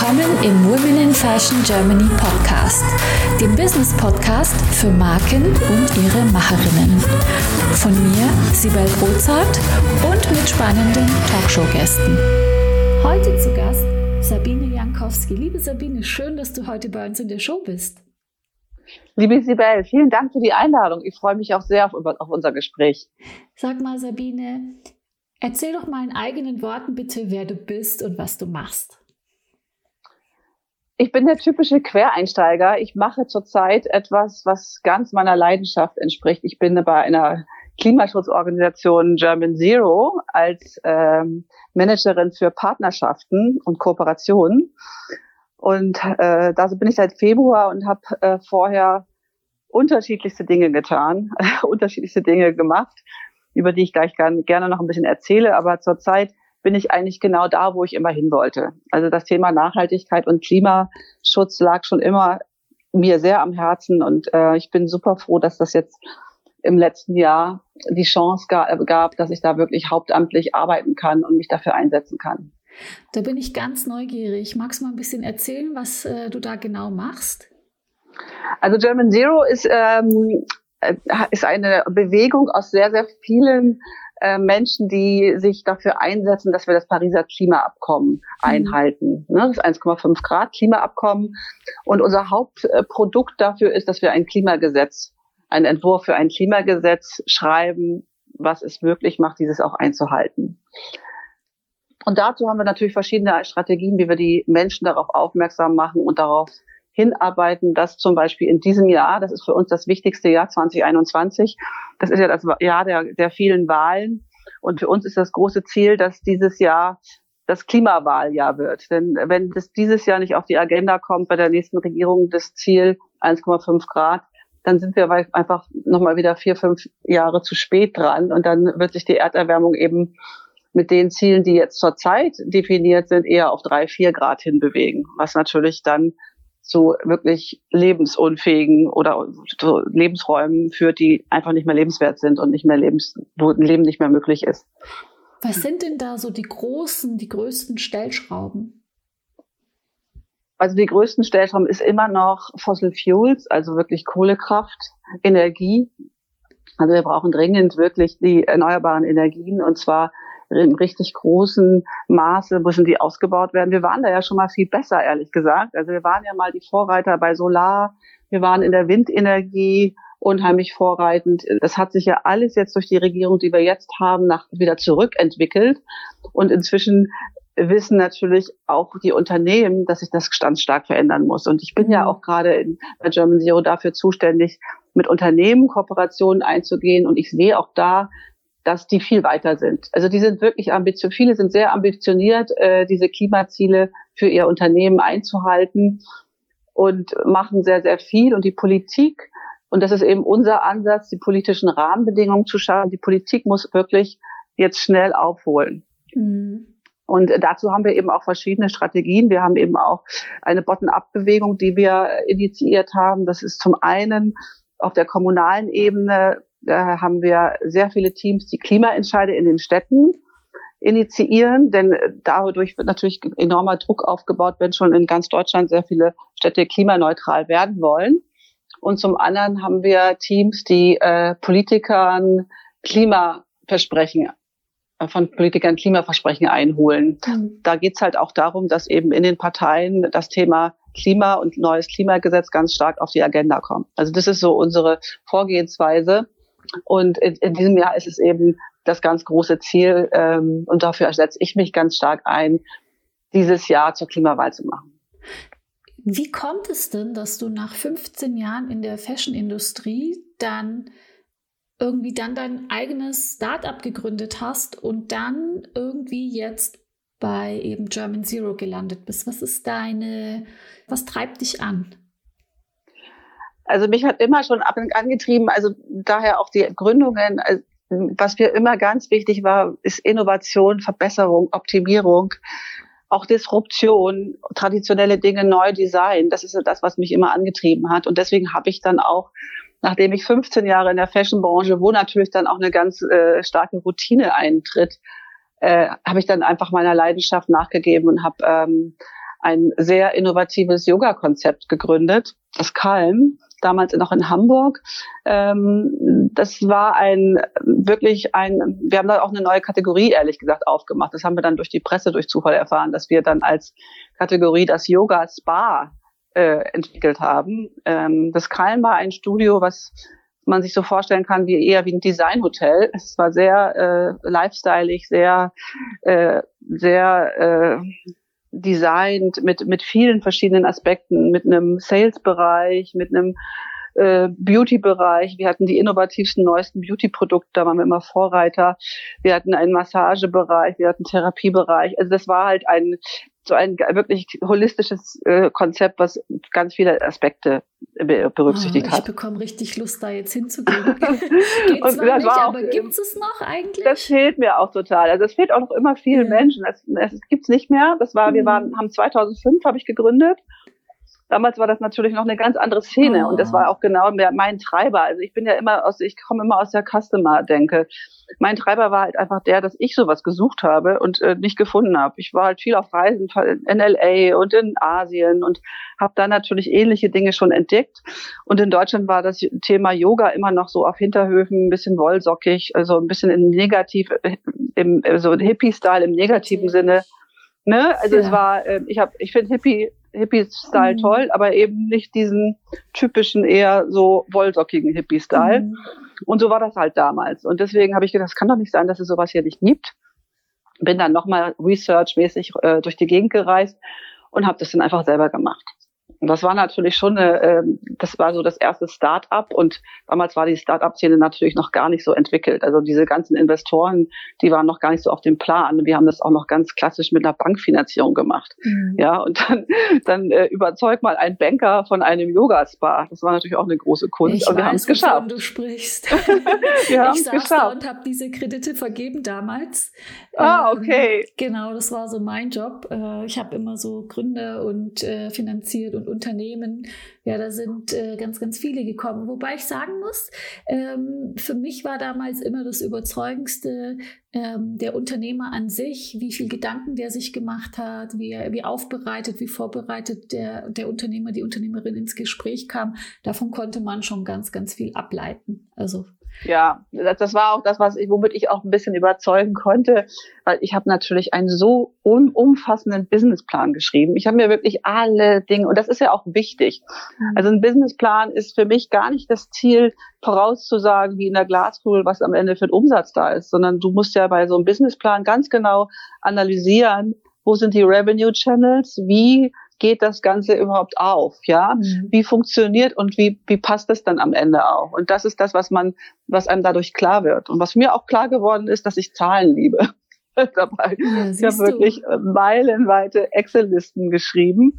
Willkommen im Women in Fashion Germany Podcast, dem Business Podcast für Marken und ihre Macherinnen. Von mir, Sibel Rozart und mit spannenden Talkshow-Gästen. Heute zu Gast Sabine Jankowski. Liebe Sabine, schön, dass du heute bei uns in der Show bist. Liebe Sibel, vielen Dank für die Einladung. Ich freue mich auch sehr auf, auf unser Gespräch. Sag mal, Sabine, erzähl doch mal in eigenen Worten bitte, wer du bist und was du machst. Ich bin der typische Quereinsteiger. Ich mache zurzeit etwas, was ganz meiner Leidenschaft entspricht. Ich bin bei einer Klimaschutzorganisation German Zero als ähm, Managerin für Partnerschaften und Kooperationen. Und äh, da bin ich seit Februar und habe äh, vorher unterschiedlichste Dinge getan, unterschiedlichste Dinge gemacht, über die ich gleich gerne noch ein bisschen erzähle. Aber zurzeit bin ich eigentlich genau da, wo ich immer hin wollte. Also das Thema Nachhaltigkeit und Klimaschutz lag schon immer mir sehr am Herzen und äh, ich bin super froh, dass das jetzt im letzten Jahr die Chance gab, dass ich da wirklich hauptamtlich arbeiten kann und mich dafür einsetzen kann. Da bin ich ganz neugierig. Magst du mal ein bisschen erzählen, was äh, du da genau machst? Also German Zero ist, ähm, äh, ist eine Bewegung aus sehr, sehr vielen äh, Menschen, die sich dafür einsetzen, dass wir das Pariser Klimaabkommen mhm. einhalten. Ne, das 1,5 Grad Klimaabkommen. Und unser Hauptprodukt dafür ist, dass wir ein Klimagesetz, einen Entwurf für ein Klimagesetz schreiben, was es möglich macht, dieses auch einzuhalten. Und dazu haben wir natürlich verschiedene Strategien, wie wir die Menschen darauf aufmerksam machen und darauf hinarbeiten, dass zum Beispiel in diesem Jahr, das ist für uns das wichtigste Jahr 2021, das ist ja das Jahr der, der vielen Wahlen. Und für uns ist das große Ziel, dass dieses Jahr das Klimawahljahr wird. Denn wenn das dieses Jahr nicht auf die Agenda kommt bei der nächsten Regierung, das Ziel 1,5 Grad, dann sind wir einfach nochmal wieder vier, fünf Jahre zu spät dran. Und dann wird sich die Erderwärmung eben mit den Zielen, die jetzt zurzeit definiert sind, eher auf drei, vier Grad hinbewegen, was natürlich dann zu wirklich lebensunfähigen oder so Lebensräumen führt, die einfach nicht mehr lebenswert sind und nicht mehr lebens, wo ein Leben nicht mehr möglich ist. Was sind denn da so die großen, die größten Stellschrauben? Also die größten Stellschrauben ist immer noch Fossil Fuels, also wirklich Kohlekraft, Energie. Also wir brauchen dringend wirklich die erneuerbaren Energien und zwar in richtig großen Maße müssen die ausgebaut werden. Wir waren da ja schon mal viel besser, ehrlich gesagt. Also wir waren ja mal die Vorreiter bei Solar, wir waren in der Windenergie unheimlich vorreitend. Das hat sich ja alles jetzt durch die Regierung, die wir jetzt haben, nach, wieder zurückentwickelt. Und inzwischen wissen natürlich auch die Unternehmen, dass sich das ganz stark verändern muss. Und ich bin ja mhm. auch gerade bei German Zero dafür zuständig, mit Unternehmen Kooperationen einzugehen. Und ich sehe auch da dass die viel weiter sind. Also die sind wirklich ambitioniert, viele sind sehr ambitioniert, äh, diese Klimaziele für ihr Unternehmen einzuhalten und machen sehr, sehr viel. Und die Politik, und das ist eben unser Ansatz, die politischen Rahmenbedingungen zu schaffen, die Politik muss wirklich jetzt schnell aufholen. Mhm. Und dazu haben wir eben auch verschiedene Strategien. Wir haben eben auch eine Bottom-up-Bewegung, die wir initiiert haben. Das ist zum einen auf der kommunalen Ebene da haben wir sehr viele Teams, die Klimaentscheide in den Städten initiieren, denn dadurch wird natürlich enormer Druck aufgebaut, wenn schon in ganz Deutschland sehr viele Städte klimaneutral werden wollen. Und zum anderen haben wir Teams, die äh, Politikern Klimaversprechen äh, von Politikern Klimaversprechen einholen. Mhm. Da geht's halt auch darum, dass eben in den Parteien das Thema Klima und neues Klimagesetz ganz stark auf die Agenda kommt. Also das ist so unsere Vorgehensweise. Und in, in diesem Jahr ist es eben das ganz große Ziel, ähm, und dafür setze ich mich ganz stark ein, dieses Jahr zur Klimawahl zu machen. Wie kommt es denn, dass du nach 15 Jahren in der Fashion-Industrie dann irgendwie dann dein eigenes Start-up gegründet hast und dann irgendwie jetzt bei eben German Zero gelandet bist? Was ist deine, was treibt dich an? Also mich hat immer schon ab und angetrieben, also daher auch die Gründungen. Also was mir immer ganz wichtig war, ist Innovation, Verbesserung, Optimierung, auch Disruption, traditionelle Dinge neu design. Das ist das, was mich immer angetrieben hat. Und deswegen habe ich dann auch, nachdem ich 15 Jahre in der Fashionbranche, wo natürlich dann auch eine ganz äh, starke Routine eintritt, äh, habe ich dann einfach meiner Leidenschaft nachgegeben und habe ähm, ein sehr innovatives Yoga-Konzept gegründet, das Calm, damals noch in Hamburg. Ähm, das war ein wirklich ein, wir haben da auch eine neue Kategorie, ehrlich gesagt, aufgemacht. Das haben wir dann durch die Presse, durch Zufall erfahren, dass wir dann als Kategorie das Yoga Spa äh, entwickelt haben. Ähm, das Calm war ein Studio, was man sich so vorstellen kann, wie eher wie ein Designhotel. Es war sehr äh, lifestyleig, sehr, äh, sehr äh, designt mit, mit vielen verschiedenen Aspekten, mit einem Sales-Bereich, mit einem äh, Beauty-Bereich. Wir hatten die innovativsten, neuesten Beauty-Produkte, da waren wir immer Vorreiter. Wir hatten einen Massagebereich, wir hatten einen Therapiebereich. Also das war halt ein so ein wirklich holistisches äh, Konzept, was ganz viele Aspekte berücksichtigt oh, hat. Ich bekomme richtig Lust, da jetzt hinzugehen. Geht's noch nicht, auch, aber gibt es noch eigentlich? Das fehlt mir auch total. Also es fehlt auch noch immer vielen ja. Menschen. Es, es gibt's nicht mehr. Das war, mhm. wir waren, haben 2005 habe ich gegründet damals war das natürlich noch eine ganz andere Szene und das war auch genau mein Treiber. Also ich bin ja immer aus, ich komme immer aus der Customer-Denke. Mein Treiber war halt einfach der, dass ich sowas gesucht habe und äh, nicht gefunden habe. Ich war halt viel auf Reisen in LA und in Asien und habe da natürlich ähnliche Dinge schon entdeckt. Und in Deutschland war das Thema Yoga immer noch so auf Hinterhöfen, ein bisschen wollsockig, also ein bisschen in negativ, im, so Hippie-Style im negativen Sinne. Ne? Also ja. es war, äh, ich habe, ich finde Hippie Hippie-Style mhm. toll, aber eben nicht diesen typischen, eher so wollsockigen Hippie-Style. Mhm. Und so war das halt damals. Und deswegen habe ich gedacht, es kann doch nicht sein, dass es sowas hier nicht gibt. Bin dann nochmal researchmäßig äh, durch die Gegend gereist und habe das dann einfach selber gemacht. Und das war natürlich schon eine, äh, das war so das erste Start-up und damals war die Start-up-Szene natürlich noch gar nicht so entwickelt. Also diese ganzen Investoren, die waren noch gar nicht so auf dem Plan. Wir haben das auch noch ganz klassisch mit einer Bankfinanzierung gemacht. Mhm. Ja, und dann, dann äh, überzeug mal einen Banker von einem Yoga-Spa. Das war natürlich auch eine große Kunst. Ich und wir haben es geschafft. du sprichst. wir ich saß geschafft. da und habe diese Kredite vergeben damals. Ah, ähm, okay. Ähm, genau, das war so mein Job. Äh, ich habe immer so Gründer und äh, finanziert und Unternehmen. Ja, da sind äh, ganz, ganz viele gekommen. Wobei ich sagen muss, ähm, für mich war damals immer das Überzeugendste ähm, der Unternehmer an sich, wie viel Gedanken der sich gemacht hat, wie, wie aufbereitet, wie vorbereitet der, der Unternehmer, die Unternehmerin ins Gespräch kam. Davon konnte man schon ganz, ganz viel ableiten. Also ja, das war auch das, was ich, womit ich auch ein bisschen überzeugen konnte, weil ich habe natürlich einen so umfassenden Businessplan geschrieben. Ich habe mir wirklich alle Dinge, und das ist ja auch wichtig. Mhm. Also ein Businessplan ist für mich gar nicht das Ziel, vorauszusagen, wie in der Glaskugel, was am Ende für ein Umsatz da ist, sondern du musst ja bei so einem Businessplan ganz genau analysieren, wo sind die Revenue Channels, wie geht das Ganze überhaupt auf? Ja, mhm. wie funktioniert und wie, wie passt das dann am Ende auch? Und das ist das, was man, was einem dadurch klar wird. Und was mir auch klar geworden ist, dass ich Zahlen liebe. dabei. Ja, ich habe wirklich äh, meilenweite Excel-Listen geschrieben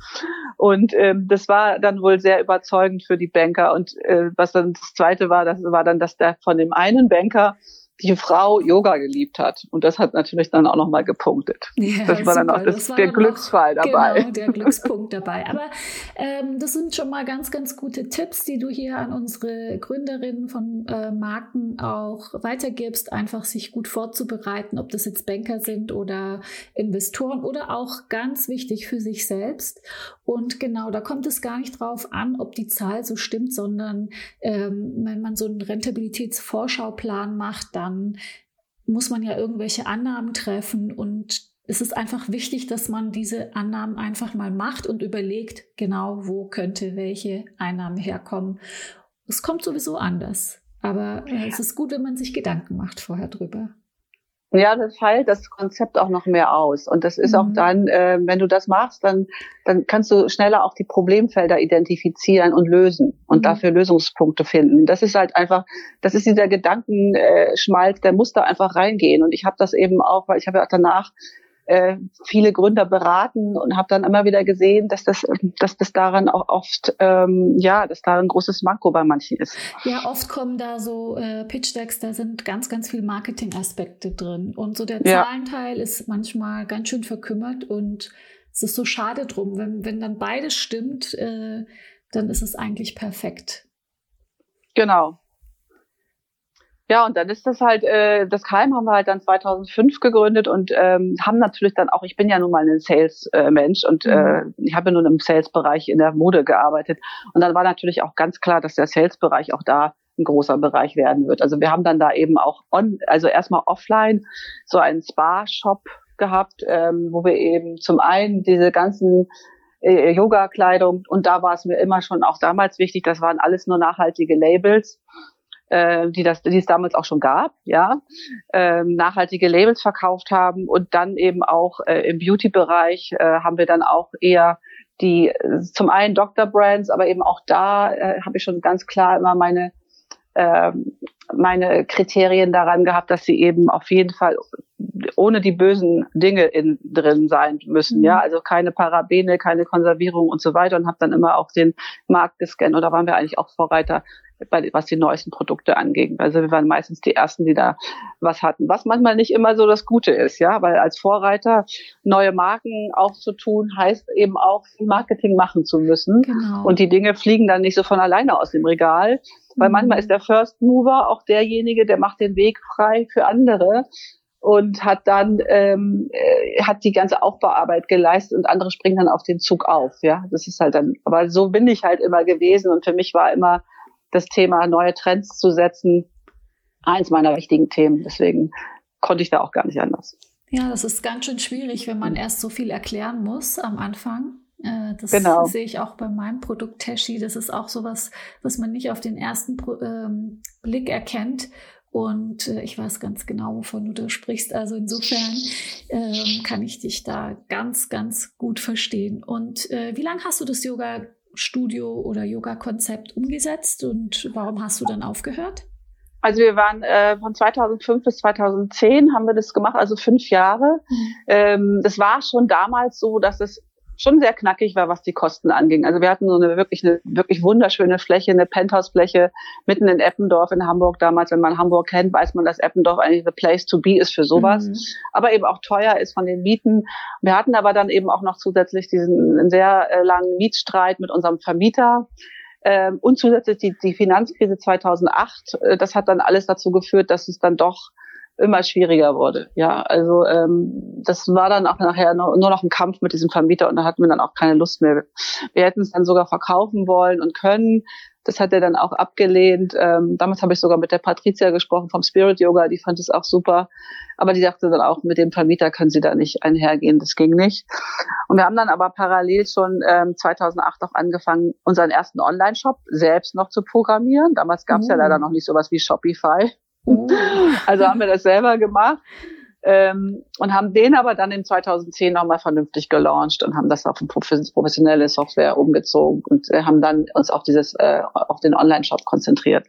und ähm, das war dann wohl sehr überzeugend für die Banker. Und äh, was dann das Zweite war, das war dann, dass der von dem einen Banker die Frau Yoga geliebt hat. Und das hat natürlich dann auch nochmal gepunktet. Ja, das war super. dann auch das, das der Glücksfall noch, dabei. Genau, der Glückspunkt dabei. Aber ähm, das sind schon mal ganz, ganz gute Tipps, die du hier an unsere Gründerinnen von äh, Marken auch weitergibst, einfach sich gut vorzubereiten, ob das jetzt Banker sind oder Investoren oder auch ganz wichtig für sich selbst. Und genau, da kommt es gar nicht drauf an, ob die Zahl so stimmt, sondern ähm, wenn man so einen Rentabilitätsvorschauplan macht, dann dann muss man ja irgendwelche Annahmen treffen und es ist einfach wichtig, dass man diese Annahmen einfach mal macht und überlegt, genau wo könnte welche Einnahme herkommen. Es kommt sowieso anders, aber äh, es ist gut, wenn man sich Gedanken macht vorher drüber. Ja, das feilt das Konzept auch noch mehr aus. Und das ist mhm. auch dann, äh, wenn du das machst, dann, dann kannst du schneller auch die Problemfelder identifizieren und lösen und mhm. dafür Lösungspunkte finden. Das ist halt einfach, das ist dieser Gedankenschmalz, der muss da einfach reingehen. Und ich habe das eben auch, weil ich habe ja auch danach äh, viele Gründer beraten und habe dann immer wieder gesehen, dass das, dass das daran auch oft, ähm, ja, dass da ein großes Manko bei manchen ist. Ja, oft kommen da so äh, Pitch-Decks, da sind ganz, ganz viel Marketing-Aspekte drin. Und so der ja. Zahlenteil ist manchmal ganz schön verkümmert und es ist so schade drum. Wenn, wenn dann beides stimmt, äh, dann ist es eigentlich perfekt. Genau. Ja, und dann ist das halt, äh, das Keim haben wir halt dann 2005 gegründet und ähm, haben natürlich dann auch, ich bin ja nun mal ein Sales-Mensch und äh, mhm. ich habe ja nun im Sales-Bereich in der Mode gearbeitet. Und dann war natürlich auch ganz klar, dass der Sales-Bereich auch da ein großer Bereich werden wird. Also wir haben dann da eben auch on, also erstmal offline so einen Spa-Shop gehabt, ähm, wo wir eben zum einen diese ganzen äh, Yoga-Kleidung und da war es mir immer schon auch damals wichtig, das waren alles nur nachhaltige Labels äh, die das, die es damals auch schon gab, ja, ähm, nachhaltige Labels verkauft haben und dann eben auch äh, im Beauty-Bereich äh, haben wir dann auch eher die äh, zum einen Dr. Brands, aber eben auch da äh, habe ich schon ganz klar immer meine äh, meine Kriterien daran gehabt, dass sie eben auf jeden Fall ohne die bösen Dinge in, drin sein müssen. Mhm. Ja, also keine Parabene, keine Konservierung und so weiter und habe dann immer auch den Markt gescannt. Oder waren wir eigentlich auch Vorreiter bei, was die neuesten Produkte anging. Also wir waren meistens die ersten, die da was hatten, was manchmal nicht immer so das Gute ist, ja, weil als Vorreiter neue Marken aufzutun, heißt eben auch Marketing machen zu müssen. Genau. Und die Dinge fliegen dann nicht so von alleine aus dem Regal, weil mhm. manchmal ist der First Mover auch derjenige, der macht den Weg frei für andere und hat dann ähm, äh, hat die ganze Aufbauarbeit geleistet und andere springen dann auf den Zug auf. Ja, das ist halt dann. Aber so bin ich halt immer gewesen und für mich war immer das Thema neue Trends zu setzen, eins meiner wichtigen Themen. Deswegen konnte ich da auch gar nicht anders. Ja, das ist ganz schön schwierig, wenn man erst so viel erklären muss am Anfang. Äh, das genau. sehe ich auch bei meinem Produkt Teshi. Das ist auch sowas, was man nicht auf den ersten ähm, Blick erkennt. Und äh, ich weiß ganz genau, wovon du da sprichst. Also insofern ähm, kann ich dich da ganz, ganz gut verstehen. Und äh, wie lange hast du das Yoga Studio oder Yoga-Konzept umgesetzt und warum hast du dann aufgehört? Also wir waren äh, von 2005 bis 2010 haben wir das gemacht, also fünf Jahre. Mhm. Ähm, das war schon damals so, dass es schon sehr knackig war, was die Kosten anging. Also wir hatten so eine wirklich eine wirklich wunderschöne Fläche, eine Penthouse-Fläche mitten in Eppendorf in Hamburg damals. Wenn man Hamburg kennt, weiß man, dass Eppendorf eigentlich the place to be ist für sowas. Mhm. Aber eben auch teuer ist von den Mieten. Wir hatten aber dann eben auch noch zusätzlich diesen sehr äh, langen Mietstreit mit unserem Vermieter. Ähm, und zusätzlich die, die Finanzkrise 2008, äh, das hat dann alles dazu geführt, dass es dann doch immer schwieriger wurde. Ja, also ähm, das war dann auch nachher nur, nur noch ein Kampf mit diesem Vermieter und da hatten wir dann auch keine Lust mehr. Wir hätten es dann sogar verkaufen wollen und können. Das hat er dann auch abgelehnt. Ähm, damals habe ich sogar mit der Patricia gesprochen vom Spirit Yoga, die fand es auch super. Aber die sagte dann auch, mit dem Vermieter können sie da nicht einhergehen, das ging nicht. Und wir haben dann aber parallel schon ähm, 2008 auch angefangen, unseren ersten Online-Shop selbst noch zu programmieren. Damals gab es mhm. ja leider noch nicht sowas wie Shopify. Oh. Also haben wir das selber gemacht ähm, und haben den aber dann in 2010 nochmal vernünftig gelauncht und haben das auf eine professionelle Software umgezogen und äh, haben dann uns auf dieses äh, auf den Online-Shop konzentriert.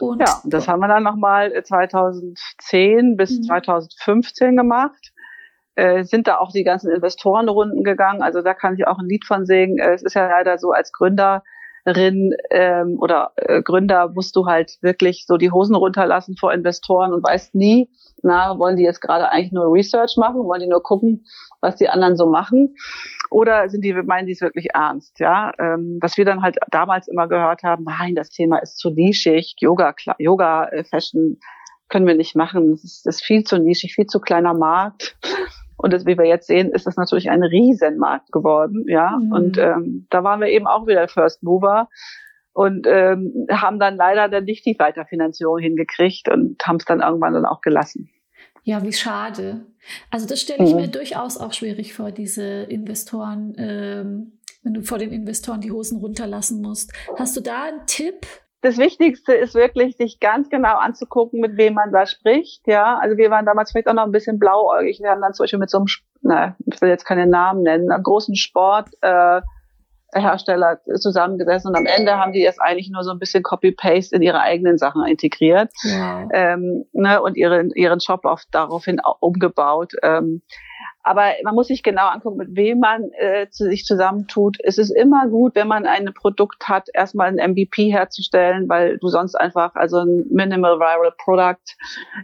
Und ja, das haben wir dann nochmal 2010 bis mhm. 2015 gemacht. Äh, sind da auch die ganzen Investorenrunden gegangen. Also da kann ich auch ein Lied von singen. Äh, es ist ja leider so, als Gründer Gründerin ähm, oder äh, Gründer musst du halt wirklich so die Hosen runterlassen vor Investoren und weißt nie, na, wollen die jetzt gerade eigentlich nur Research machen, wollen die nur gucken, was die anderen so machen? Oder sind die, meinen die es wirklich ernst? Ja, ähm, was wir dann halt damals immer gehört haben, nein, das Thema ist zu nischig, Yoga, Yoga, äh, Fashion können wir nicht machen. Das ist, das ist viel zu nischig, viel zu kleiner Markt. Und das, wie wir jetzt sehen, ist das natürlich ein Riesenmarkt geworden, ja. Mhm. Und ähm, da waren wir eben auch wieder First Mover und ähm, haben dann leider dann nicht die Weiterfinanzierung hingekriegt und haben es dann irgendwann dann auch gelassen. Ja, wie schade. Also das stelle ich mhm. mir durchaus auch schwierig vor, diese Investoren, ähm, wenn du vor den Investoren die Hosen runterlassen musst. Hast du da einen Tipp, das Wichtigste ist wirklich, sich ganz genau anzugucken, mit wem man da spricht. Ja, also wir waren damals vielleicht auch noch ein bisschen blauäugig. Wir haben dann zum Beispiel mit so einem, na, ich will jetzt keine Namen nennen, einem großen Sporthersteller äh, zusammengesessen und am Ende haben die das eigentlich nur so ein bisschen Copy-Paste in ihre eigenen Sachen integriert ja. ähm, ne, und ihren, ihren Shop auf, daraufhin umgebaut. Ähm, aber man muss sich genau angucken, mit wem man äh, zu sich zusammentut. Es ist immer gut, wenn man ein Produkt hat, erstmal ein MVP herzustellen, weil du sonst einfach, also ein Minimal Viral Product,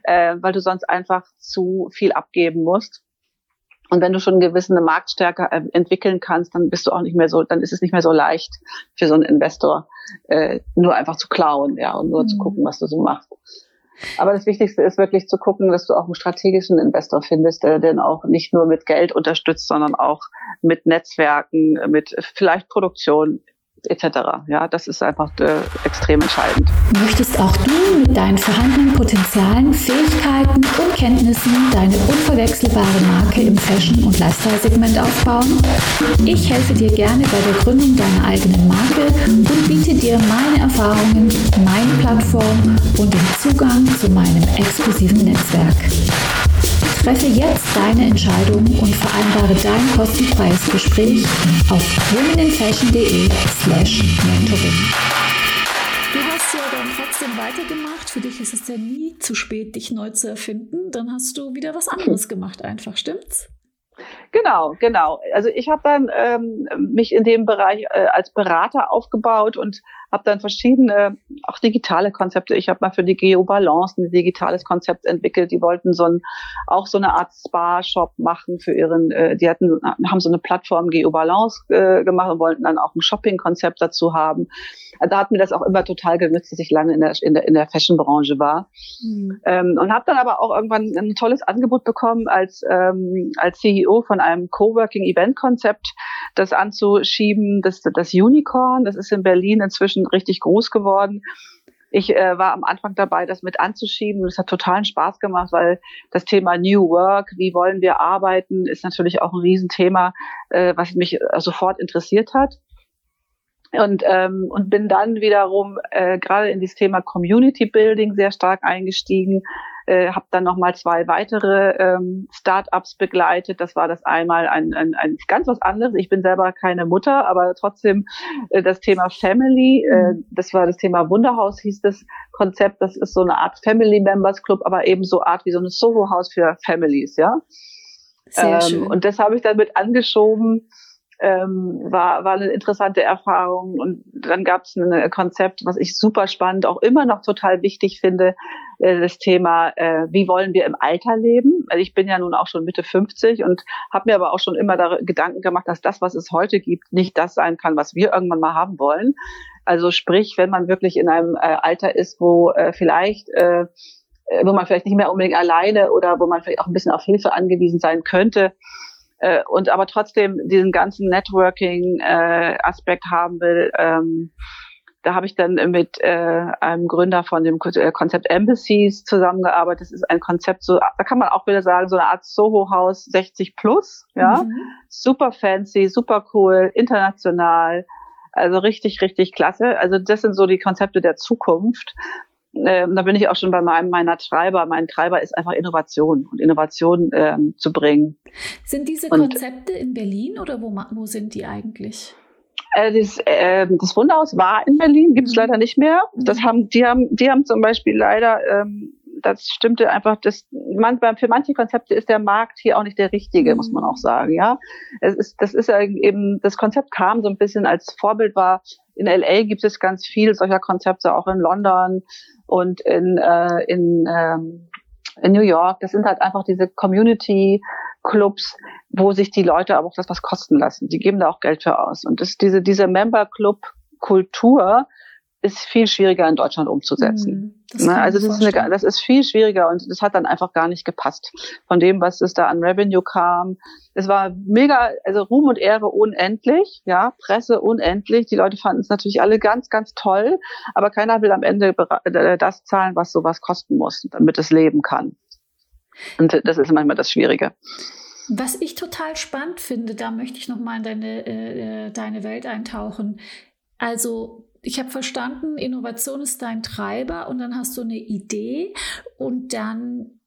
äh, weil du sonst einfach zu viel abgeben musst. Und wenn du schon eine gewisse Marktstärke äh, entwickeln kannst, dann bist du auch nicht mehr so, dann ist es nicht mehr so leicht für so einen Investor, äh, nur einfach zu klauen, ja, und nur mhm. zu gucken, was du so machst. Aber das Wichtigste ist wirklich zu gucken, dass du auch einen strategischen Investor findest, der den auch nicht nur mit Geld unterstützt, sondern auch mit Netzwerken, mit vielleicht Produktion etc. Ja, das ist einfach äh, extrem entscheidend. Möchtest auch du mit deinen vorhandenen Potenzialen, Fähigkeiten und Kenntnissen deine unverwechselbare Marke im Fashion- und Lifestyle-Segment aufbauen? Ich helfe dir gerne bei der Gründung deiner eigenen Marke und biete dir meine Erfahrungen, meine Plattform und den Zugang zu meinem exklusiven Netzwerk. Treffe jetzt deine Entscheidung und vereinbare dein kostenfreies Gespräch auf womeninfashion.de slash mentoring. Du hast ja dann trotzdem weitergemacht. Für dich ist es ja nie zu spät, dich neu zu erfinden. Dann hast du wieder was anderes gemacht, einfach, stimmt's? Genau, genau. Also ich habe dann ähm, mich in dem Bereich äh, als Berater aufgebaut und habe dann verschiedene, auch digitale Konzepte. Ich habe mal für die Geobalance ein digitales Konzept entwickelt. Die wollten so ein, auch so eine Art Spa-Shop machen für ihren, äh, die hatten, haben so eine Plattform Geobalance äh, gemacht und wollten dann auch ein Shopping-Konzept dazu haben. Da hat mir das auch immer total genützt, dass ich lange in der, in der, in der Fashion-Branche war. Mhm. Ähm, und habe dann aber auch irgendwann ein tolles Angebot bekommen als, ähm, als CEO von einem Coworking-Event-Konzept, das anzuschieben, das, das Unicorn, das ist in Berlin inzwischen richtig groß geworden. Ich äh, war am Anfang dabei, das mit anzuschieben. Es hat totalen Spaß gemacht, weil das Thema New Work, wie wollen wir arbeiten, ist natürlich auch ein Riesenthema, äh, was mich äh, sofort interessiert hat und ähm, und bin dann wiederum äh, gerade in das Thema Community Building sehr stark eingestiegen äh, habe dann noch mal zwei weitere ähm, Startups begleitet das war das einmal ein, ein, ein ganz was anderes ich bin selber keine Mutter aber trotzdem äh, das Thema Family äh, mhm. das war das Thema Wunderhaus hieß das Konzept das ist so eine Art Family Members Club aber eben so Art wie so ein Soho Haus für Families ja sehr ähm, schön. und das habe ich dann mit angeschoben ähm, war, war eine interessante Erfahrung. Und dann gab es ein Konzept, was ich super spannend, auch immer noch total wichtig finde, äh, das Thema, äh, wie wollen wir im Alter leben? Also ich bin ja nun auch schon Mitte 50 und habe mir aber auch schon immer da Gedanken gemacht, dass das, was es heute gibt, nicht das sein kann, was wir irgendwann mal haben wollen. Also sprich, wenn man wirklich in einem äh, Alter ist, wo äh, vielleicht äh, wo man vielleicht nicht mehr unbedingt alleine oder wo man vielleicht auch ein bisschen auf Hilfe angewiesen sein könnte, äh, und aber trotzdem diesen ganzen Networking-Aspekt äh, haben will. Ähm, da habe ich dann mit äh, einem Gründer von dem äh, Konzept Embassies zusammengearbeitet. Das ist ein Konzept, so da kann man auch wieder sagen, so eine Art Soho-Haus 60 plus, ja, mhm. super fancy, super cool, international, also richtig, richtig klasse. Also das sind so die Konzepte der Zukunft ähm, da bin ich auch schon bei meinem meiner Treiber. Mein Treiber ist einfach Innovation und Innovation ähm, zu bringen. Sind diese Konzepte und, in Berlin oder wo, wo sind die eigentlich? Äh, das, äh, das Wunderhaus war in Berlin, gibt es mhm. leider nicht mehr. Das mhm. haben, die haben, die haben zum Beispiel leider, ähm, das stimmte einfach, das, man, für manche Konzepte ist der Markt hier auch nicht der richtige, muss man auch mhm. sagen, ja. Es ist, das ist ja eben, das Konzept kam so ein bisschen als Vorbild war, in LA gibt es ganz viel solcher Konzepte, auch in London und in, äh, in, ähm, in New York. Das sind halt einfach diese Community-Clubs, wo sich die Leute aber auch das was kosten lassen. Die geben da auch Geld für aus. Und das, diese, diese Member-Club-Kultur, ist viel schwieriger in Deutschland umzusetzen. Mm, ne? Also das ist, eine, das ist viel schwieriger und das hat dann einfach gar nicht gepasst von dem, was es da an Revenue kam. Es war mega, also Ruhm und Ehre unendlich, ja, Presse unendlich. Die Leute fanden es natürlich alle ganz, ganz toll, aber keiner will am Ende äh, das zahlen, was sowas kosten muss, damit es leben kann. Und das ist manchmal das Schwierige. Was ich total spannend finde, da möchte ich noch mal in deine, äh, äh deine Welt eintauchen. Also ich habe verstanden, Innovation ist dein Treiber und dann hast du eine Idee und dann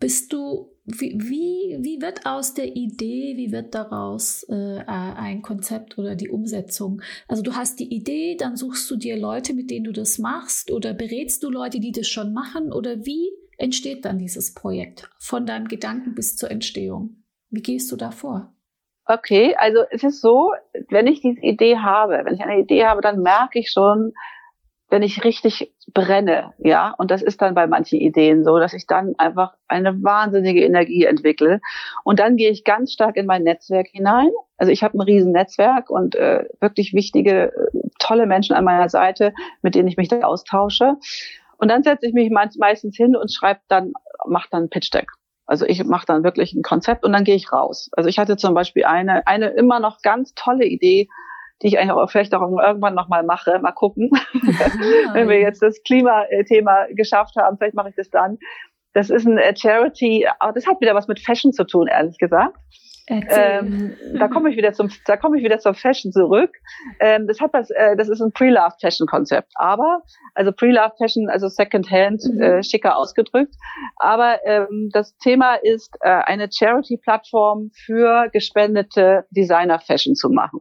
bist du, wie, wie, wie wird aus der Idee, wie wird daraus äh, ein Konzept oder die Umsetzung? Also du hast die Idee, dann suchst du dir Leute, mit denen du das machst oder berätst du Leute, die das schon machen oder wie entsteht dann dieses Projekt von deinem Gedanken bis zur Entstehung? Wie gehst du da vor? Okay, also es ist so, wenn ich diese Idee habe, wenn ich eine Idee habe, dann merke ich schon, wenn ich richtig brenne, ja, und das ist dann bei manchen Ideen so, dass ich dann einfach eine wahnsinnige Energie entwickle. Und dann gehe ich ganz stark in mein Netzwerk hinein. Also ich habe ein riesen Netzwerk und äh, wirklich wichtige, äh, tolle Menschen an meiner Seite, mit denen ich mich da austausche. Und dann setze ich mich meistens hin und schreibe dann, mache dann Pitch Deck. Also ich mache dann wirklich ein Konzept und dann gehe ich raus. Also ich hatte zum Beispiel eine, eine immer noch ganz tolle Idee, die ich eigentlich auch vielleicht auch irgendwann nochmal mache. Mal gucken. Wenn wir jetzt das Klimathema geschafft haben, vielleicht mache ich das dann. Das ist ein äh, Charity, aber das hat wieder was mit Fashion zu tun, ehrlich gesagt. Ähm, da komme ich wieder zum, da komme ich wieder zur Fashion zurück. Ähm, das hat was, äh, das ist ein Pre-Loved Fashion Konzept. Aber, also Pre-Loved Fashion, also Secondhand, mhm. äh, schicker ausgedrückt. Aber ähm, das Thema ist, äh, eine Charity-Plattform für gespendete Designer-Fashion zu machen.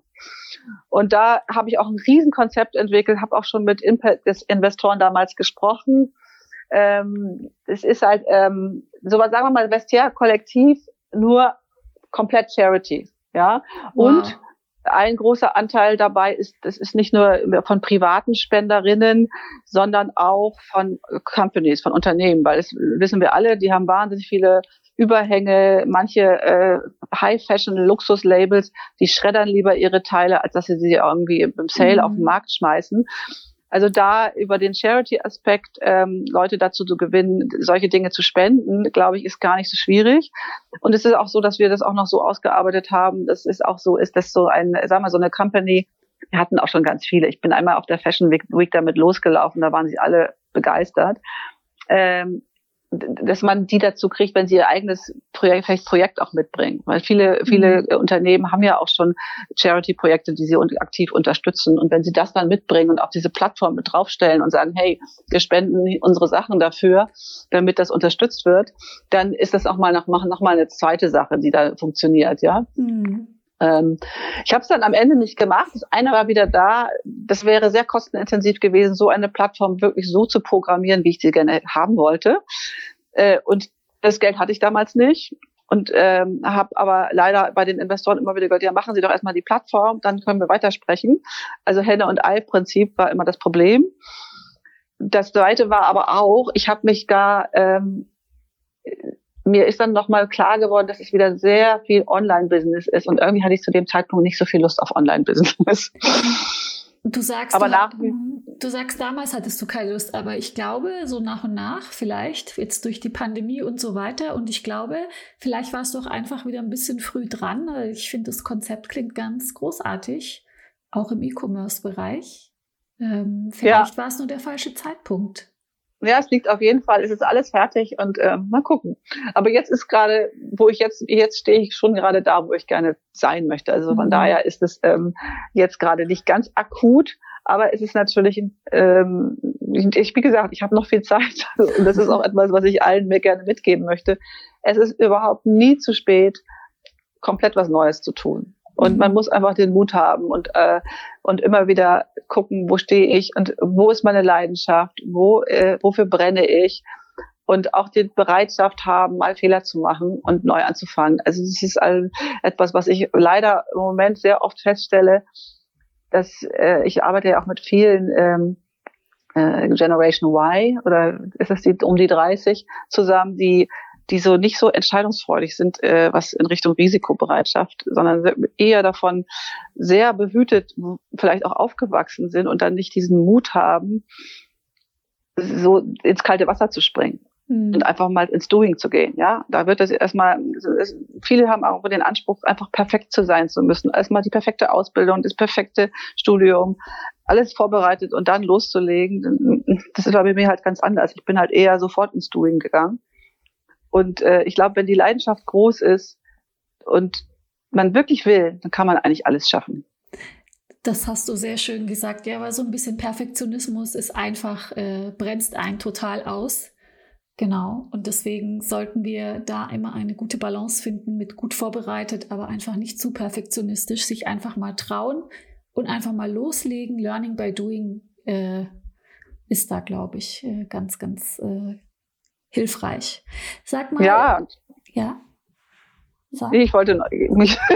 Und da habe ich auch ein Riesenkonzept entwickelt, habe auch schon mit Investoren damals gesprochen. Ähm, es ist halt ähm, so was sagen wir mal Vestiaire Kollektiv nur komplett Charity, ja. Wow. Und ein großer Anteil dabei ist, das ist nicht nur von privaten Spenderinnen, sondern auch von Companies, von Unternehmen, weil das wissen wir alle, die haben wahnsinnig viele Überhänge, manche äh, High-Fashion-Luxus-Labels, die schreddern lieber ihre Teile, als dass sie sie irgendwie im Sale mhm. auf den. Markt schmeißen. Also da über den Charity-Aspekt ähm, Leute dazu zu gewinnen, solche Dinge zu spenden, glaube ich, ist gar nicht so schwierig. Und es ist auch so, dass wir das auch noch so ausgearbeitet haben. Das ist auch so, ist das so ein, sagen wir so eine Company. Wir hatten auch schon ganz viele. Ich bin einmal auf der Fashion Week damit losgelaufen, da waren sie alle begeistert. Ähm, dass man die dazu kriegt, wenn sie ihr eigenes Projekt, vielleicht Projekt auch mitbringen. Weil viele, viele mhm. Unternehmen haben ja auch schon Charity-Projekte, die sie aktiv unterstützen. Und wenn sie das dann mitbringen und auf diese Plattform mit draufstellen und sagen, hey, wir spenden unsere Sachen dafür, damit das unterstützt wird, dann ist das auch mal noch, noch mal eine zweite Sache, die da funktioniert, ja. Mhm. Ähm, ich habe es dann am Ende nicht gemacht. Das eine war wieder da. Das wäre sehr kostenintensiv gewesen, so eine Plattform wirklich so zu programmieren, wie ich sie gerne haben wollte. Äh, und das Geld hatte ich damals nicht. Und ähm, habe aber leider bei den Investoren immer wieder gehört, ja, machen Sie doch erstmal die Plattform, dann können wir weitersprechen. Also Henne- und Ei-Prinzip war immer das Problem. Das zweite war aber auch, ich habe mich da ähm, mir ist dann nochmal klar geworden, dass es wieder sehr viel Online-Business ist und irgendwie hatte ich zu dem Zeitpunkt nicht so viel Lust auf Online-Business. Du sagst, aber nach, du sagst, damals hattest du keine Lust, aber ich glaube, so nach und nach, vielleicht jetzt durch die Pandemie und so weiter, und ich glaube, vielleicht warst du auch einfach wieder ein bisschen früh dran. Ich finde, das Konzept klingt ganz großartig, auch im E-Commerce-Bereich. Ähm, vielleicht ja. war es nur der falsche Zeitpunkt. Ja, es liegt auf jeden Fall, es ist alles fertig und äh, mal gucken. Aber jetzt ist gerade, wo ich jetzt, jetzt stehe ich schon gerade da, wo ich gerne sein möchte. Also von mhm. daher ist es ähm, jetzt gerade nicht ganz akut, aber es ist natürlich, ähm, ich, wie gesagt, ich habe noch viel Zeit und das ist auch etwas, was ich allen mir gerne mitgeben möchte. Es ist überhaupt nie zu spät, komplett was Neues zu tun. Und man mhm. muss einfach den Mut haben und, äh, und immer wieder gucken, wo stehe ich und wo ist meine Leidenschaft, wo, äh, wofür brenne ich und auch die Bereitschaft haben, mal Fehler zu machen und neu anzufangen. Also das ist all etwas, was ich leider im Moment sehr oft feststelle, dass äh, ich arbeite ja auch mit vielen ähm, äh, Generation Y oder ist das die um die 30 zusammen, die die so nicht so entscheidungsfreudig sind, äh, was in Richtung Risikobereitschaft, sondern eher davon sehr behütet, vielleicht auch aufgewachsen sind und dann nicht diesen Mut haben, so ins kalte Wasser zu springen mhm. und einfach mal ins Doing zu gehen. Ja, da wird das erstmal, viele haben auch den Anspruch, einfach perfekt zu sein zu müssen. Erstmal die perfekte Ausbildung, das perfekte Studium, alles vorbereitet und dann loszulegen. Das ist bei mir halt ganz anders. Ich bin halt eher sofort ins Doing gegangen und äh, ich glaube, wenn die Leidenschaft groß ist und man wirklich will, dann kann man eigentlich alles schaffen. Das hast du sehr schön gesagt, ja, weil so ein bisschen Perfektionismus ist einfach, äh, bremst einen total aus. Genau. Und deswegen sollten wir da immer eine gute Balance finden mit gut vorbereitet, aber einfach nicht zu perfektionistisch, sich einfach mal trauen und einfach mal loslegen. Learning by doing äh, ist da, glaube ich, äh, ganz, ganz äh, hilfreich. Sag mal. Ja. Ja. Sag. Ich wollte mich,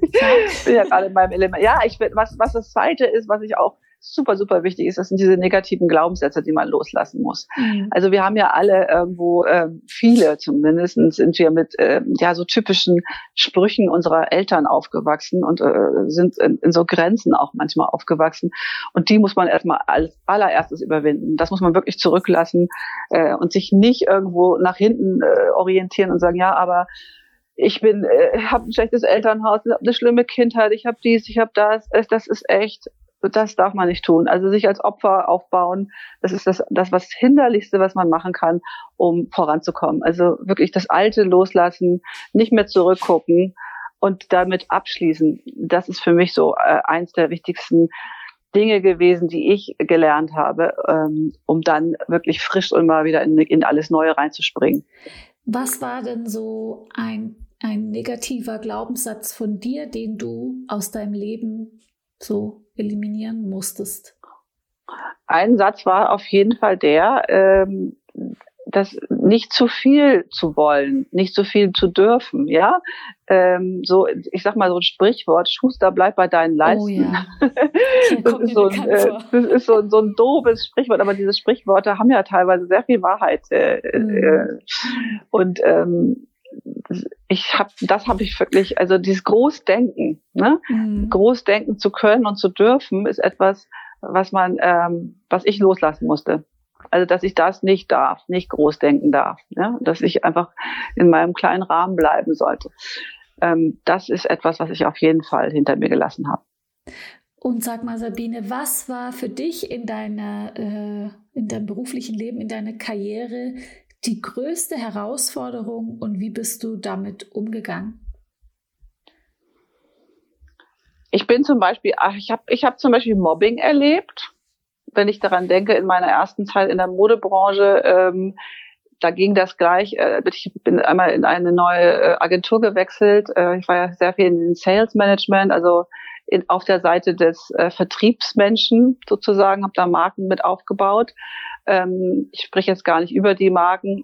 ich bin ja gerade in meinem Element. Ja, ich was, was das zweite ist, was ich auch super, super wichtig ist, das sind diese negativen Glaubenssätze, die man loslassen muss. Mhm. Also wir haben ja alle irgendwo, äh, viele zumindest, sind wir mit äh, ja so typischen Sprüchen unserer Eltern aufgewachsen und äh, sind in, in so Grenzen auch manchmal aufgewachsen. Und die muss man erstmal als allererstes überwinden. Das muss man wirklich zurücklassen äh, und sich nicht irgendwo nach hinten äh, orientieren und sagen, ja, aber ich bin, äh, habe ein schlechtes Elternhaus, ich habe eine schlimme Kindheit, ich habe dies, ich habe das. Das ist echt, das darf man nicht tun. Also sich als Opfer aufbauen, das ist das, das was hinderlichste, was man machen kann, um voranzukommen. Also wirklich das Alte loslassen, nicht mehr zurückgucken und damit abschließen. Das ist für mich so äh, eins der wichtigsten Dinge gewesen, die ich gelernt habe, ähm, um dann wirklich frisch und mal wieder in, in alles Neue reinzuspringen. Was war denn so ein ein negativer Glaubenssatz von dir, den du aus deinem Leben so eliminieren musstest? Ein Satz war auf jeden Fall der, ähm, das nicht zu viel zu wollen, nicht zu viel zu dürfen, ja. Ähm, so, ich sag mal so ein Sprichwort, Schuster, bleib bei deinen Leisten. Oh ja. das, ist so ein, äh, das ist so, so ein doofes Sprichwort, aber diese Sprichworte haben ja teilweise sehr viel Wahrheit. Äh, mhm. äh, und ähm, ich habe, das habe ich wirklich, also dieses Großdenken, ne? Mhm. Großdenken zu können und zu dürfen, ist etwas, was man, ähm, was ich loslassen musste. Also dass ich das nicht darf, nicht großdenken darf, ne? dass ich einfach in meinem kleinen Rahmen bleiben sollte. Ähm, das ist etwas, was ich auf jeden Fall hinter mir gelassen habe. Und sag mal, Sabine, was war für dich in deiner, äh, in deinem beruflichen Leben, in deiner Karriere die größte Herausforderung und wie bist du damit umgegangen? Ich bin zum Beispiel, ich habe ich hab zum Beispiel Mobbing erlebt. Wenn ich daran denke, in meiner ersten Zeit in der Modebranche, ähm, da ging das gleich. Äh, ich bin einmal in eine neue äh, Agentur gewechselt. Äh, ich war ja sehr viel in Sales Management, also in, auf der Seite des Vertriebsmenschen sozusagen, habe da Marken mit aufgebaut. Ähm, ich spreche jetzt gar nicht über die Marken,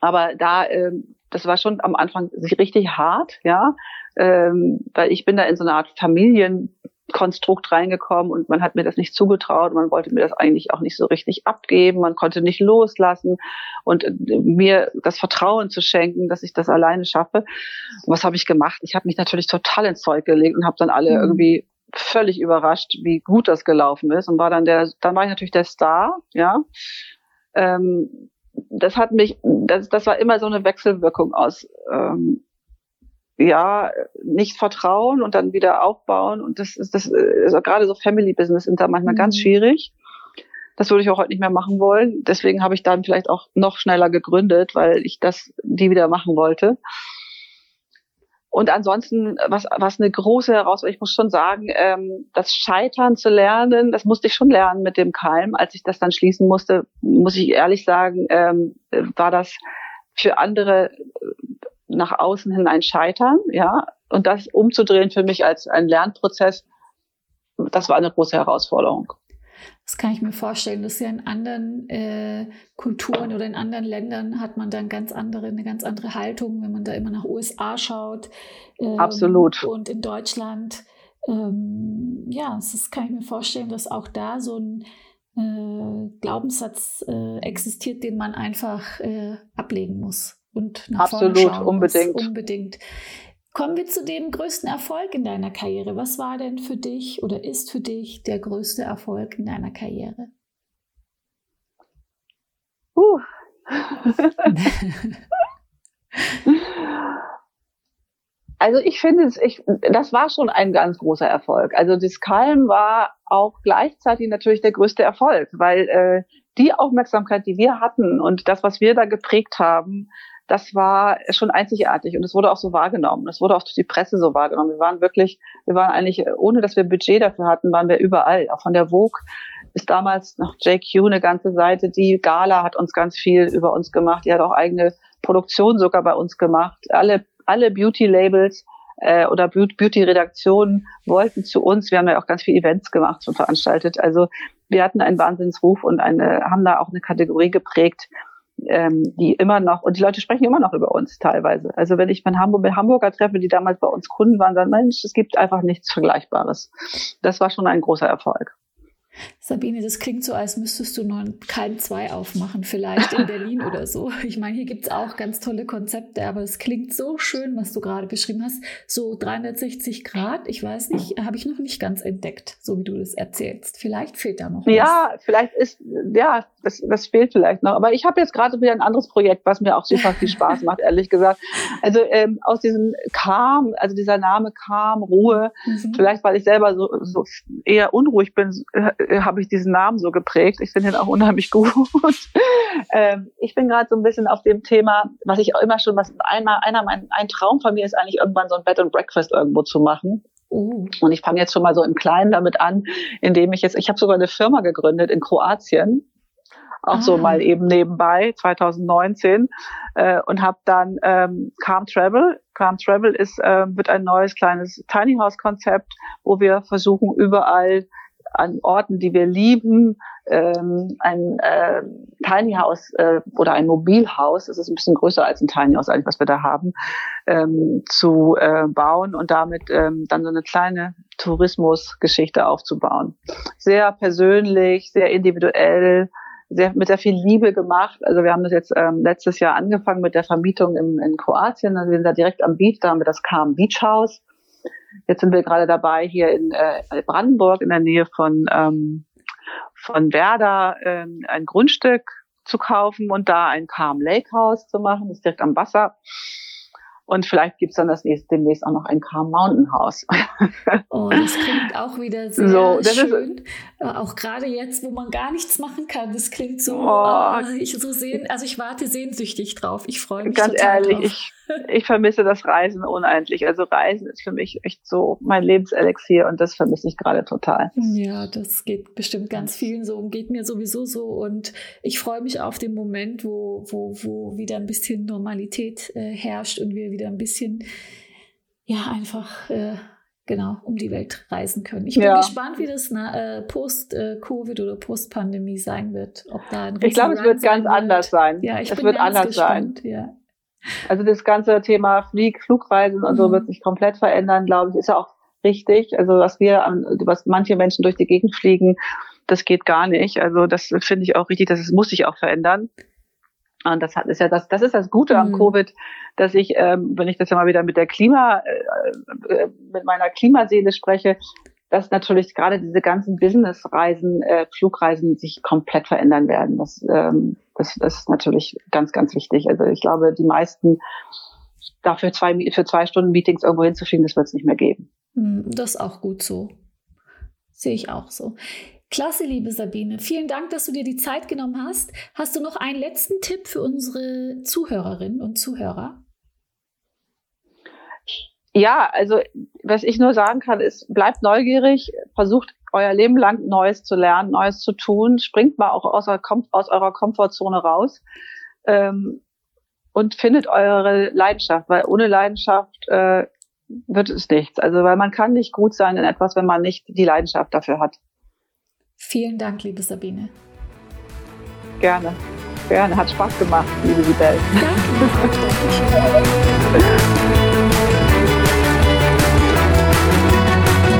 aber da, ähm, das war schon am Anfang richtig hart, ja, ähm, weil ich bin da in so eine Art Familienkonstrukt reingekommen und man hat mir das nicht zugetraut, man wollte mir das eigentlich auch nicht so richtig abgeben, man konnte nicht loslassen und äh, mir das Vertrauen zu schenken, dass ich das alleine schaffe. Und was habe ich gemacht? Ich habe mich natürlich total ins Zeug gelegt und habe dann alle mhm. irgendwie völlig überrascht, wie gut das gelaufen ist und war dann der, dann war ich natürlich der Star, ja. Ähm, das hat mich, das, das war immer so eine Wechselwirkung aus, ähm, ja, nicht vertrauen und dann wieder aufbauen und das ist das ist gerade so Family Business sind da manchmal mhm. ganz schwierig. Das würde ich auch heute nicht mehr machen wollen. Deswegen habe ich dann vielleicht auch noch schneller gegründet, weil ich das die wieder machen wollte. Und ansonsten, was, was eine große Herausforderung, ich muss schon sagen, ähm, das Scheitern zu lernen, das musste ich schon lernen mit dem Keim. Als ich das dann schließen musste, muss ich ehrlich sagen, ähm, war das für andere äh, nach außen hin ein Scheitern, ja. Und das umzudrehen für mich als ein Lernprozess, das war eine große Herausforderung. Das kann ich mir vorstellen. Das ist ja in anderen äh, Kulturen oder in anderen Ländern hat man dann ganz andere, eine ganz andere Haltung, wenn man da immer nach USA schaut. Ähm, Absolut. Und in Deutschland, ähm, ja, das kann ich mir vorstellen, dass auch da so ein äh, Glaubenssatz äh, existiert, den man einfach äh, ablegen muss und nach Absolut, vorne schauen unbedingt. Muss. Unbedingt. Kommen wir zu dem größten Erfolg in deiner Karriere. Was war denn für dich oder ist für dich der größte Erfolg in deiner Karriere? Uh. also ich finde, ich, das war schon ein ganz großer Erfolg. Also das Kalm war auch gleichzeitig natürlich der größte Erfolg, weil äh, die Aufmerksamkeit, die wir hatten und das, was wir da geprägt haben, das war schon einzigartig und es wurde auch so wahrgenommen. Es wurde auch durch die Presse so wahrgenommen. Wir waren wirklich, wir waren eigentlich, ohne dass wir Budget dafür hatten, waren wir überall. Auch von der Vogue ist damals noch JQ eine ganze Seite. Die Gala hat uns ganz viel über uns gemacht. Die hat auch eigene Produktion sogar bei uns gemacht. Alle, alle Beauty-Labels äh, oder Beauty-Redaktionen wollten zu uns. Wir haben ja auch ganz viele Events gemacht und veranstaltet. Also wir hatten einen Wahnsinnsruf und eine, haben da auch eine Kategorie geprägt, ähm, die immer noch, und die Leute sprechen immer noch über uns teilweise. Also wenn ich mit, Hamburg, mit Hamburger treffe, die damals bei uns Kunden waren, sagen, Mensch, es gibt einfach nichts Vergleichbares. Das war schon ein großer Erfolg. Sabine, das klingt so, als müsstest du noch kein 2 aufmachen, vielleicht in Berlin oder so. Ich meine, hier gibt es auch ganz tolle Konzepte, aber es klingt so schön, was du gerade beschrieben hast. So 360 Grad, ich weiß nicht, habe ich noch nicht ganz entdeckt, so wie du das erzählst. Vielleicht fehlt da noch was. Ja, vielleicht ist, ja, das, das fehlt vielleicht noch. Aber ich habe jetzt gerade wieder ein anderes Projekt, was mir auch super viel Spaß macht, ehrlich gesagt. Also ähm, aus diesem Calm, also dieser Name Calm, Ruhe, mhm. vielleicht weil ich selber so, so eher unruhig bin, äh, habe ich diesen Namen so geprägt. Ich finde ihn auch unheimlich gut. ähm, ich bin gerade so ein bisschen auf dem Thema, was ich auch immer schon, was einmal, einer mein, ein Traum von mir ist eigentlich irgendwann so ein Bed and Breakfast irgendwo zu machen. Uh. Und ich fange jetzt schon mal so im Kleinen damit an, indem ich jetzt, ich habe sogar eine Firma gegründet in Kroatien auch ah. so mal eben nebenbei 2019 äh, und habe dann ähm, Calm Travel. Calm Travel ist äh, wird ein neues kleines Tiny House Konzept, wo wir versuchen überall an Orten, die wir lieben, ähm, ein äh, Tiny House äh, oder ein Mobilhaus, das ist ein bisschen größer als ein Tiny House eigentlich, was wir da haben, ähm, zu äh, bauen und damit ähm, dann so eine kleine Tourismusgeschichte aufzubauen. Sehr persönlich, sehr individuell, sehr, mit sehr viel Liebe gemacht. Also wir haben das jetzt ähm, letztes Jahr angefangen mit der Vermietung im, in Kroatien. Also wir sind da direkt am Beach, da haben wir das Calm Beach House. Jetzt sind wir gerade dabei, hier in äh, Brandenburg in der Nähe von, ähm, von Werder äh, ein Grundstück zu kaufen und da ein Calm Lake House zu machen. Das ist direkt am Wasser. Und vielleicht gibt's dann das nächste, demnächst auch noch ein Calm Mountain House. Oh, das klingt auch wieder sehr so, schön. Ist, äh, auch gerade jetzt, wo man gar nichts machen kann, das klingt so, oh, oh, ich so sehen, also ich warte sehnsüchtig drauf. Ich freue mich. Ganz ehrlich, drauf. ich ich vermisse das Reisen unendlich. Also Reisen ist für mich echt so mein Lebenselixier und das vermisse ich gerade total. Ja, das geht bestimmt ganz vielen so und geht mir sowieso so. Und ich freue mich auf den Moment, wo, wo, wo wieder ein bisschen Normalität äh, herrscht und wir wieder ein bisschen, ja, einfach äh, genau um die Welt reisen können. Ich bin ja. gespannt, wie das äh, Post-Covid oder Post-Pandemie sein wird. Ob da ein ich glaube, es wird ganz wird. anders sein. Ja, ich es bin wird anders gespannt. sein. Ja. Also das ganze Thema Flieg, Flugreisen und so mhm. wird sich komplett verändern, glaube ich, ist ja auch richtig. Also was wir, was manche Menschen durch die Gegend fliegen, das geht gar nicht. Also das finde ich auch richtig, das muss sich auch verändern. Und das hat, ist ja das, das ist das Gute am mhm. Covid, dass ich, ähm, wenn ich das ja mal wieder mit der Klima, äh, äh mit meiner Klimaseele spreche, dass natürlich gerade diese ganzen Businessreisen, äh, Flugreisen sich komplett verändern werden. Das, ähm, das, das ist natürlich ganz, ganz wichtig. Also ich glaube, die meisten dafür zwei, für zwei Stunden Meetings irgendwo hinzufliegen, das wird es nicht mehr geben. Hm, das ist auch gut so. Sehe ich auch so. Klasse, liebe Sabine. Vielen Dank, dass du dir die Zeit genommen hast. Hast du noch einen letzten Tipp für unsere Zuhörerinnen und Zuhörer? ja, also was ich nur sagen kann, ist, bleibt neugierig, versucht euer Leben lang Neues zu lernen, Neues zu tun, springt mal auch aus, aus eurer Komfortzone raus ähm, und findet eure Leidenschaft, weil ohne Leidenschaft äh, wird es nichts. Also weil man kann nicht gut sein in etwas, wenn man nicht die Leidenschaft dafür hat. Vielen Dank, liebe Sabine. Gerne. Gerne. Hat Spaß gemacht, liebe Sibel. Danke.